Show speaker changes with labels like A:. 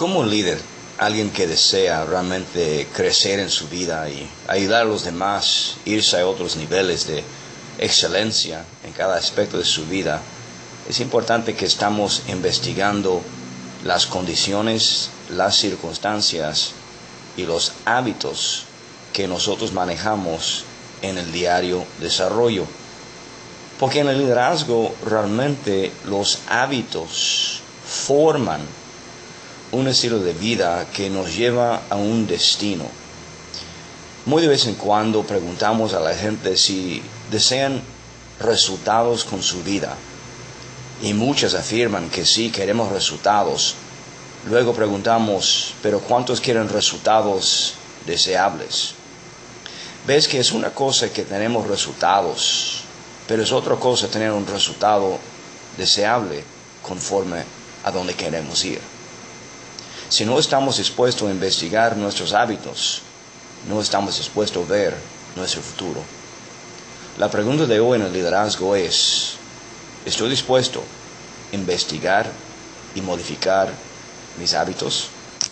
A: como líder, alguien que desea realmente crecer en su vida y ayudar a los demás, irse a otros niveles de excelencia en cada aspecto de su vida, es importante que estamos investigando las condiciones, las circunstancias y los hábitos que nosotros manejamos en el diario desarrollo. Porque en el liderazgo realmente los hábitos forman un estilo de vida que nos lleva a un destino. Muy de vez en cuando preguntamos a la gente si desean resultados con su vida. Y muchas afirman que sí, queremos resultados. Luego preguntamos, pero ¿cuántos quieren resultados deseables? Ves que es una cosa que tenemos resultados, pero es otra cosa tener un resultado deseable conforme a donde queremos ir. Si no estamos dispuestos a investigar nuestros hábitos, no estamos dispuestos a ver nuestro futuro. La pregunta de hoy en el liderazgo es, ¿estoy dispuesto a investigar y modificar mis hábitos?